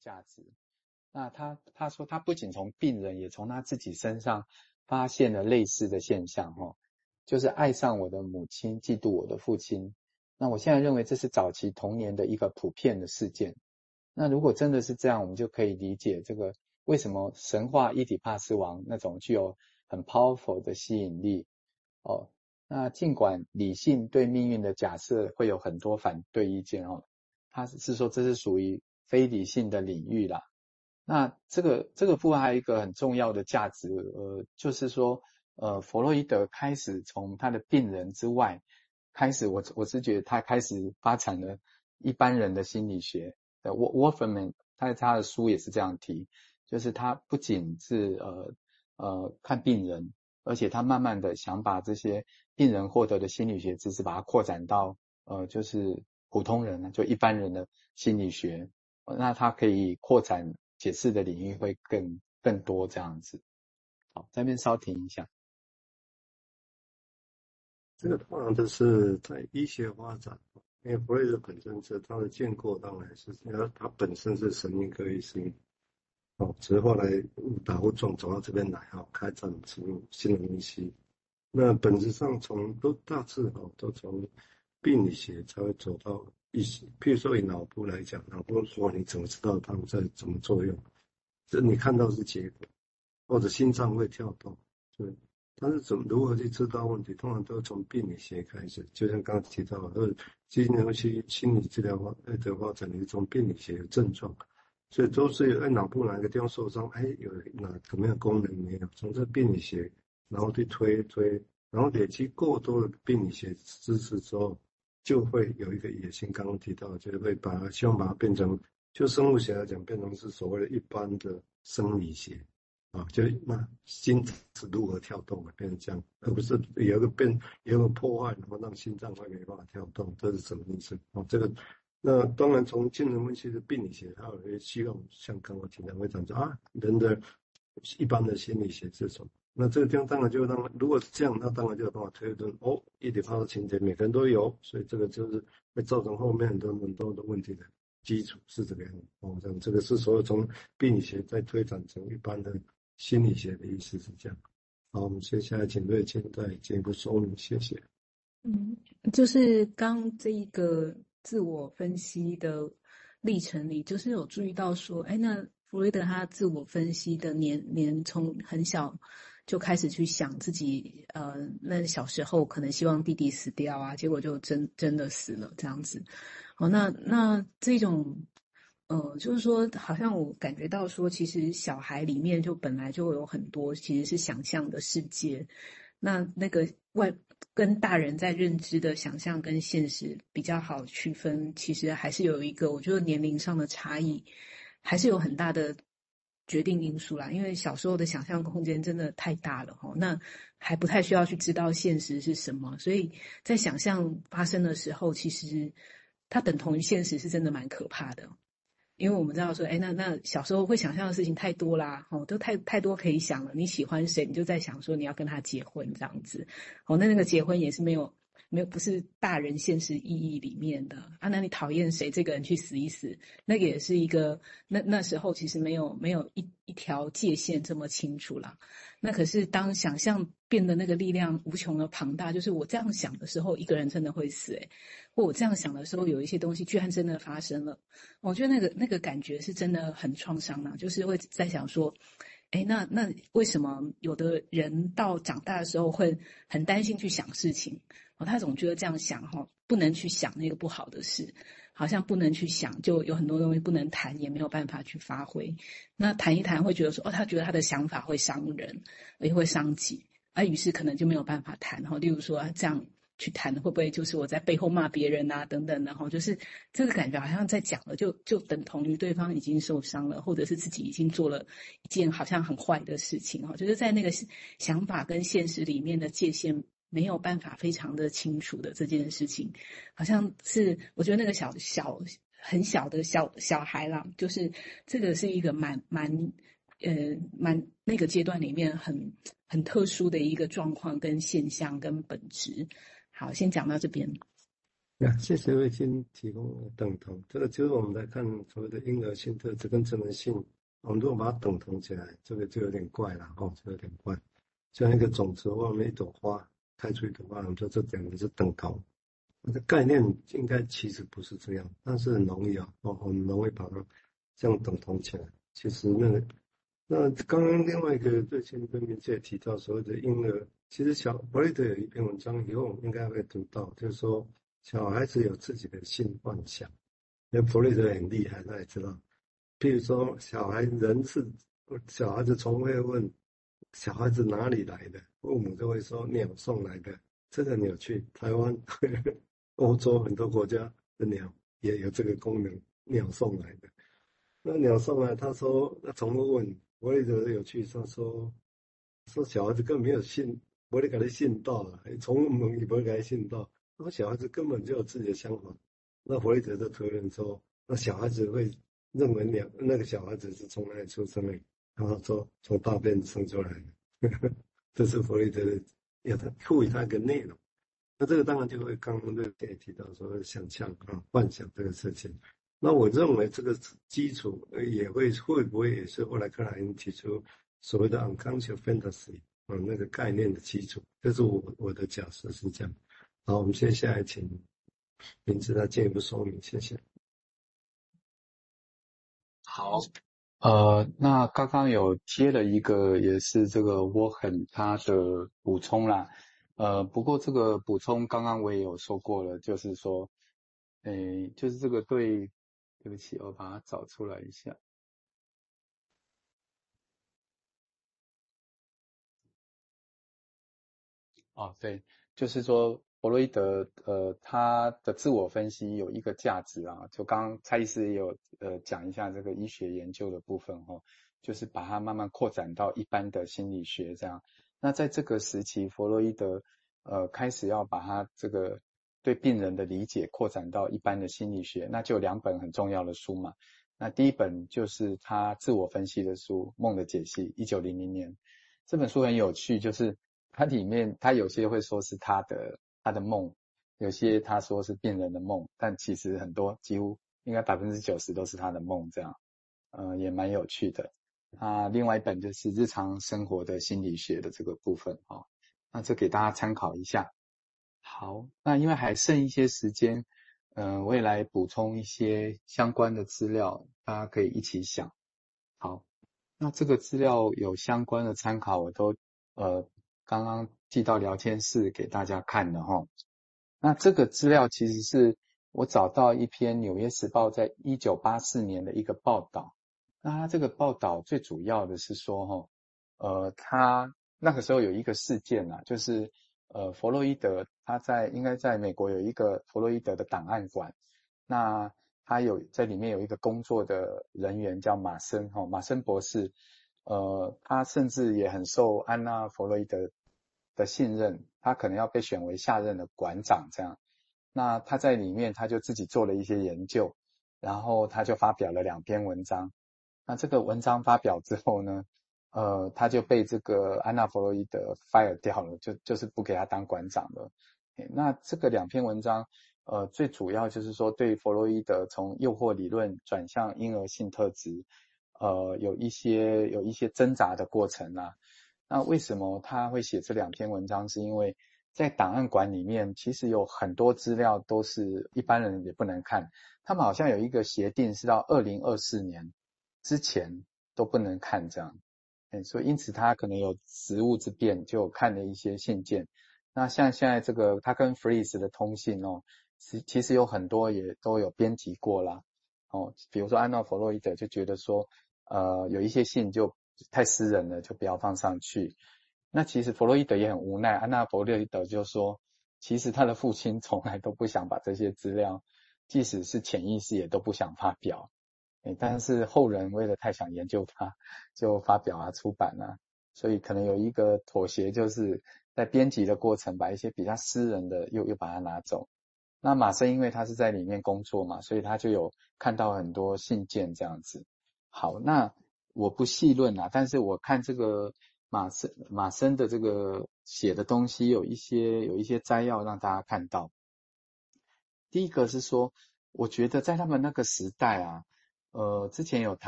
价值。那他他说他不仅从病人，也从他自己身上发现了类似的现象，哈，就是爱上我的母亲，嫉妒我的父亲。那我现在认为这是早期童年的一个普遍的事件。那如果真的是这样，我们就可以理解这个为什么神话伊底帕斯王那种具有很 powerful 的吸引力哦。那尽管理性对命运的假设会有很多反对意见哦，他是说这是属于非理性的领域啦。那这个这个部分还有一个很重要的价值，呃，就是说，呃，弗洛伊德开始从他的病人之外开始，我我是觉得他开始发展了一般人的心理学。呃，沃沃芬曼他他的书也是这样提，就是他不仅是呃呃看病人，而且他慢慢的想把这些病人获得的心理学知识，把它扩展到呃就是普通人，就一般人的心理学，那他可以扩展。解释的领域会更更多这样子。好，这边稍停一下。这个当然就是在医学发展，因为弗洛伊德本身是他的建构，当然是因为他本身是神经科医生，哦，只是后来误打误撞走到这边来，哈，开展出新的东西。那本质上从都大致哈都从病理学才会走到。以譬如说以脑部来讲，脑部说你怎么知道他们在怎么作用？这你看到是结果，或者心脏会跳动，对。但是怎么如何去知道问题？通常都从病理学开始，就像刚刚提到的，基因分析、心理治疗发的发展，你从病理学的症状，所以都是有哎脑部哪个地方受伤，哎有哪什么样功能没有？从这病理学，然后去推推，然后累积过多的病理学知识之后。就会有一个野心，刚刚提到，就是会把希望把它变成，就生物学来讲，变成是所谓的一般的生理学啊，就那心是如何跳动的，变成这样，而不是有一个变有一个破坏，然后让心脏会没办法跳动，这是什么意思啊？这个那当然从精神分析的病理学，它有些希望像刚刚提到会讲说啊，人的一般的心理学这种。那这个地方当然就让，如果是这样，那当然就有办法推论哦，伊底帕斯情节每个人都有，所以这个就是会造成后面很多很多的问题的基础是这个样子。哦，这样这个是所有从病理学再推展成一般的心理学的意思是这样。好，我们接下来请瑞青再进一步说明，谢谢。嗯，就是刚这一个自我分析的历程里，就是有注意到说，哎，那弗洛伊德他自我分析的年年从很小。就开始去想自己，呃，那小时候可能希望弟弟死掉啊，结果就真真的死了这样子。哦，那那这种，呃，就是说，好像我感觉到说，其实小孩里面就本来就有很多其实是想象的世界，那那个外跟大人在认知的想象跟现实比较好区分，其实还是有一个，我觉得年龄上的差异，还是有很大的。决定因素啦，因为小时候的想象空间真的太大了哈，那还不太需要去知道现实是什么，所以在想象发生的时候，其实它等同于现实是真的蛮可怕的，因为我们知道说，哎，那那小时候会想象的事情太多啦，哦，都太太多可以想了。你喜欢谁，你就在想说你要跟他结婚这样子，哦，那那个结婚也是没有。没有，不是大人现实意义里面的啊。那你讨厌谁？这个人去死一死，那个也是一个。那那时候其实没有没有一一条界限这么清楚啦。那可是当想象变得那个力量无穷的庞大，就是我这样想的时候，一个人真的会死诶，或我这样想的时候，有一些东西居然真的发生了。我觉得那个那个感觉是真的很创伤啊，就是会在想说。哎，那那为什么有的人到长大的时候会很担心去想事情？哦，他总觉得这样想哈，不能去想那个不好的事，好像不能去想，就有很多东西不能谈，也没有办法去发挥。那谈一谈会觉得说，哦，他觉得他的想法会伤人，也会伤己，啊，于是可能就没有办法谈哈。例如说这样。去谈会不会就是我在背后骂别人啊等等，然后就是这个感觉好像在讲了，就就等同于对方已经受伤了，或者是自己已经做了一件好像很坏的事情哈，就是在那个想法跟现实里面的界限没有办法非常的清楚的这件事情，好像是我觉得那个小小很小的小小孩啦，就是这个是一个蛮蛮呃蛮那个阶段里面很很特殊的一个状况跟现象跟本质。好，先讲到这边。那，谢谢魏青提供等同，这个就是我们来看所谓的婴儿性特质跟智能性，我们如果把它等同起来，这个就有点怪了哦，就有点怪，像一个种子外面一朵花开出一朵花，我们说这两个是等同。那个概念应该其实不是这样，但是很容易啊，哦，很容易把它这样等同起来。其实那个，那刚刚另外一个最近跟明姐提到所谓的婴儿，其实小弗雷德有一篇文章，以后我们应该会读到，就是说小孩子有自己的性幻想，那弗雷德很厉害，他也知道，譬如说小孩人是小孩子从未问小孩子哪里来的，父母就会说鸟送来的，这个鸟去台湾、欧洲很多国家的鸟也有这个功能，鸟送来的。那鸟送来，他说：“那从不问，我也觉得有趣。他说，说小孩子根本没有信，我得给他信道了。从门也不会给他信道。那小孩子根本就有自己的想法。那弗雷德的推论说，那小孩子会认为两那个小孩子是从哪里出生的？然后说从大便生出来的。这是弗雷德的，要他赋予他一个内容。那这个当然就会刚刚对也提到说想象啊、幻想这个事情。”那我认为这个基础也会会不会也是后来克莱因提出所谓的 unconscious fantasy 啊那个概念的基础，这是我我的假设是这样。好，我们接下来请明志来进一步说明，谢谢。好，呃，那刚刚有接了一个也是这个沃肯他的补充啦，呃，不过这个补充刚刚我也有说过了，就是说，诶，就是这个对。对不起，我把它找出来一下。哦，对，就是说弗洛伊德，呃，他的自我分析有一个价值啊。就刚刚蔡医师也有呃讲一下这个医学研究的部分哦，就是把它慢慢扩展到一般的心理学这样。那在这个时期，弗洛伊德呃开始要把它这个。对病人的理解扩展到一般的心理学，那就两本很重要的书嘛。那第一本就是他自我分析的书《梦的解析》，一九零零年。这本书很有趣，就是它里面他有些会说是他的他的梦，有些他说是病人的梦，但其实很多几乎应该百分之九十都是他的梦，这样，呃，也蛮有趣的。啊，另外一本就是日常生活的心理学的这个部分啊，那这给大家参考一下。好，那因为还剩一些时间，嗯、我也来补充一些相关的资料，大家可以一起想。好，那这个资料有相关的参考，我都呃刚刚寄到聊天室给大家看的哈。那这个资料其实是我找到一篇《纽约时报》在一九八四年的一个报道。那它这个报道最主要的是说哈，呃，他那个时候有一个事件啊，就是。呃，弗洛伊德他在应该在美国有一个弗洛伊德的档案馆，那他有在里面有一个工作的人员叫马森哈、马森博士，呃，他甚至也很受安娜弗洛伊德的信任，他可能要被选为下任的馆长这样，那他在里面他就自己做了一些研究，然后他就发表了两篇文章，那这个文章发表之后呢，呃，他就被这个安娜弗洛伊德 fire 掉了，就就是不给他当馆长了。那这个两篇文章，呃，最主要就是说对弗洛伊德从诱惑理论转向婴儿性特质，呃，有一些有一些挣扎的过程啊。那为什么他会写这两篇文章？是因为在档案馆里面，其实有很多资料都是一般人也不能看。他们好像有一个协定，是到二零二四年之前都不能看这样。所以因此他可能有职务之便，就看了一些信件。那像现在这个他跟弗里斯的通信哦，其其实有很多也都有编辑过啦。哦，比如说安娜弗洛伊德就觉得说，呃，有一些信就太私人了，就不要放上去。那其实弗洛伊德也很无奈，安娜弗洛伊德就说，其实他的父亲从来都不想把这些资料，即使是潜意识也都不想发表。但是后人为了太想研究它，就发表啊、出版啊，所以可能有一个妥协，就是在编辑的过程把一些比较私人的又又把它拿走。那马森因为他是在里面工作嘛，所以他就有看到很多信件这样子。好，那我不细论啊，但是我看这个马森马森的这个写的东西有一些有一些摘要让大家看到。第一个是说，我觉得在他们那个时代啊，呃，之前有谈